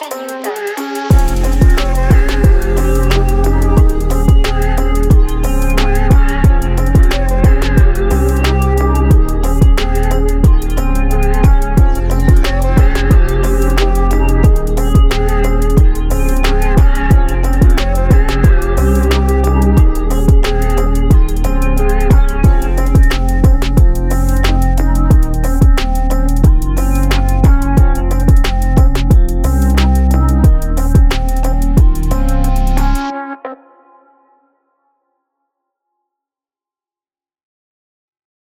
Avenida.